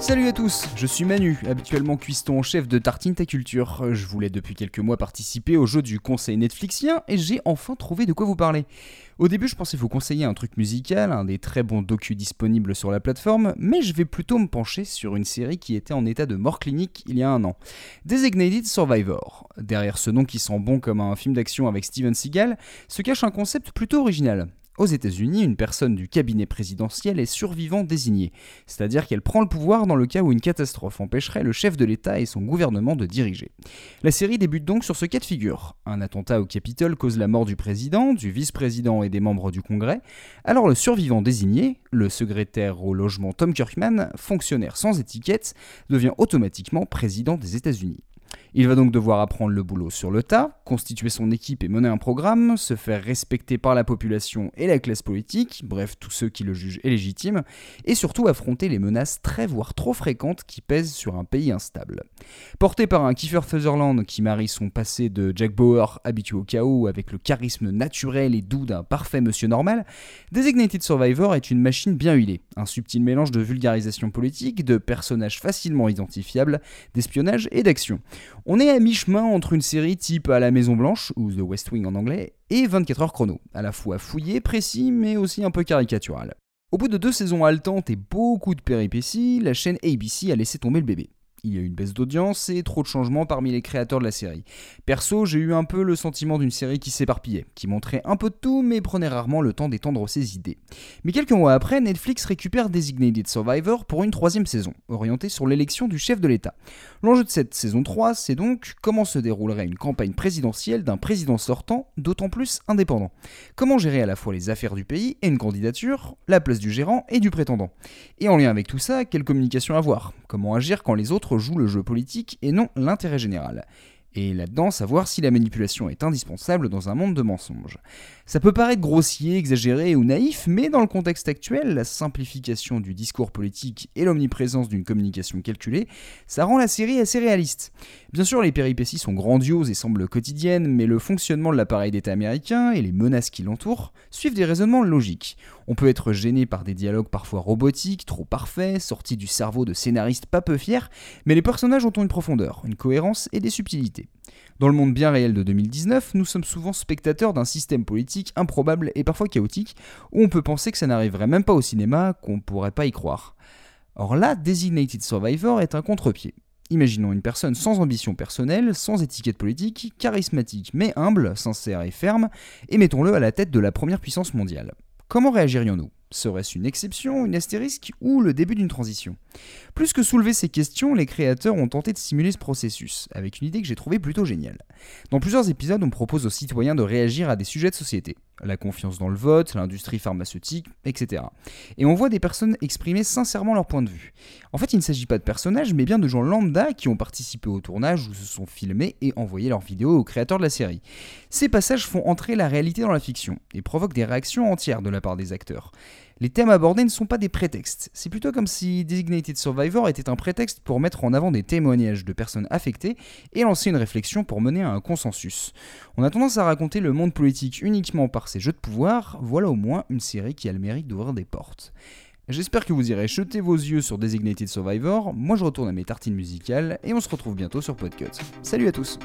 Salut à tous, je suis Manu, habituellement cuiston en chef de Tartine Ta Culture. Je voulais depuis quelques mois participer au jeu du conseil Netflixien et j'ai enfin trouvé de quoi vous parler. Au début, je pensais vous conseiller un truc musical, un des très bons docus disponibles sur la plateforme, mais je vais plutôt me pencher sur une série qui était en état de mort clinique il y a un an. Designated Survivor. Derrière ce nom qui sent bon comme un film d'action avec Steven Seagal, se cache un concept plutôt original. Aux États-Unis, une personne du cabinet présidentiel est survivant désignée, c'est-à-dire qu'elle prend le pouvoir dans le cas où une catastrophe empêcherait le chef de l'État et son gouvernement de diriger. La série débute donc sur ce cas de figure. Un attentat au Capitole cause la mort du président, du vice-président et des membres du Congrès. Alors le survivant désigné, le secrétaire au logement Tom Kirkman, fonctionnaire sans étiquette, devient automatiquement président des États-Unis. Il va donc devoir apprendre le boulot sur le tas, constituer son équipe et mener un programme, se faire respecter par la population et la classe politique, bref tous ceux qui le jugent légitime, et surtout affronter les menaces très voire trop fréquentes qui pèsent sur un pays instable. Porté par un Kiefer Sutherland qui marie son passé de Jack Bauer habitué au chaos avec le charisme naturel et doux d'un parfait monsieur normal, Designated Survivor est une machine bien huilée, un subtil mélange de vulgarisation politique, de personnages facilement identifiables, d'espionnage et d'action. On est à mi-chemin entre une série type à la Maison Blanche, ou The West Wing en anglais, et 24 heures chrono, à la fois fouillé, précis, mais aussi un peu caricatural. Au bout de deux saisons haletantes et beaucoup de péripéties, la chaîne ABC a laissé tomber le bébé. Il y a eu une baisse d'audience et trop de changements parmi les créateurs de la série. Perso, j'ai eu un peu le sentiment d'une série qui s'éparpillait, qui montrait un peu de tout mais prenait rarement le temps d'étendre ses idées. Mais quelques mois après, Netflix récupère Designated Survivor pour une troisième saison, orientée sur l'élection du chef de l'État. L'enjeu de cette saison 3, c'est donc comment se déroulerait une campagne présidentielle d'un président sortant, d'autant plus indépendant. Comment gérer à la fois les affaires du pays et une candidature, la place du gérant et du prétendant. Et en lien avec tout ça, quelle communication avoir? Comment agir quand les autres joue le jeu politique et non l'intérêt général. Et là-dedans, savoir si la manipulation est indispensable dans un monde de mensonges. Ça peut paraître grossier, exagéré ou naïf, mais dans le contexte actuel, la simplification du discours politique et l'omniprésence d'une communication calculée, ça rend la série assez réaliste. Bien sûr, les péripéties sont grandioses et semblent quotidiennes, mais le fonctionnement de l'appareil d'État américain et les menaces qui l'entourent suivent des raisonnements logiques. On peut être gêné par des dialogues parfois robotiques, trop parfaits, sortis du cerveau de scénaristes pas peu fiers, mais les personnages ont une profondeur, une cohérence et des subtilités. Dans le monde bien réel de 2019, nous sommes souvent spectateurs d'un système politique improbable et parfois chaotique, où on peut penser que ça n'arriverait même pas au cinéma, qu'on ne pourrait pas y croire. Or là, Designated Survivor est un contre-pied. Imaginons une personne sans ambition personnelle, sans étiquette politique, charismatique mais humble, sincère et ferme, et mettons-le à la tête de la première puissance mondiale. Comment réagirions-nous? Serait-ce une exception, une astérisque ou le début d'une transition? Plus que soulever ces questions, les créateurs ont tenté de simuler ce processus, avec une idée que j'ai trouvée plutôt géniale. Dans plusieurs épisodes, on propose aux citoyens de réagir à des sujets de société, la confiance dans le vote, l'industrie pharmaceutique, etc. Et on voit des personnes exprimer sincèrement leur point de vue. En fait, il ne s'agit pas de personnages, mais bien de gens lambda qui ont participé au tournage ou se sont filmés et envoyé leurs vidéos aux créateurs de la série. Ces passages font entrer la réalité dans la fiction et provoquent des réactions entières de la part des acteurs. Les thèmes abordés ne sont pas des prétextes, c'est plutôt comme si Designated Survivor était un prétexte pour mettre en avant des témoignages de personnes affectées et lancer une réflexion pour mener à un consensus. On a tendance à raconter le monde politique uniquement par ses jeux de pouvoir, voilà au moins une série qui a le mérite d'ouvrir des portes. J'espère que vous irez jeter vos yeux sur Designated Survivor, moi je retourne à mes tartines musicales et on se retrouve bientôt sur Podcut. Salut à tous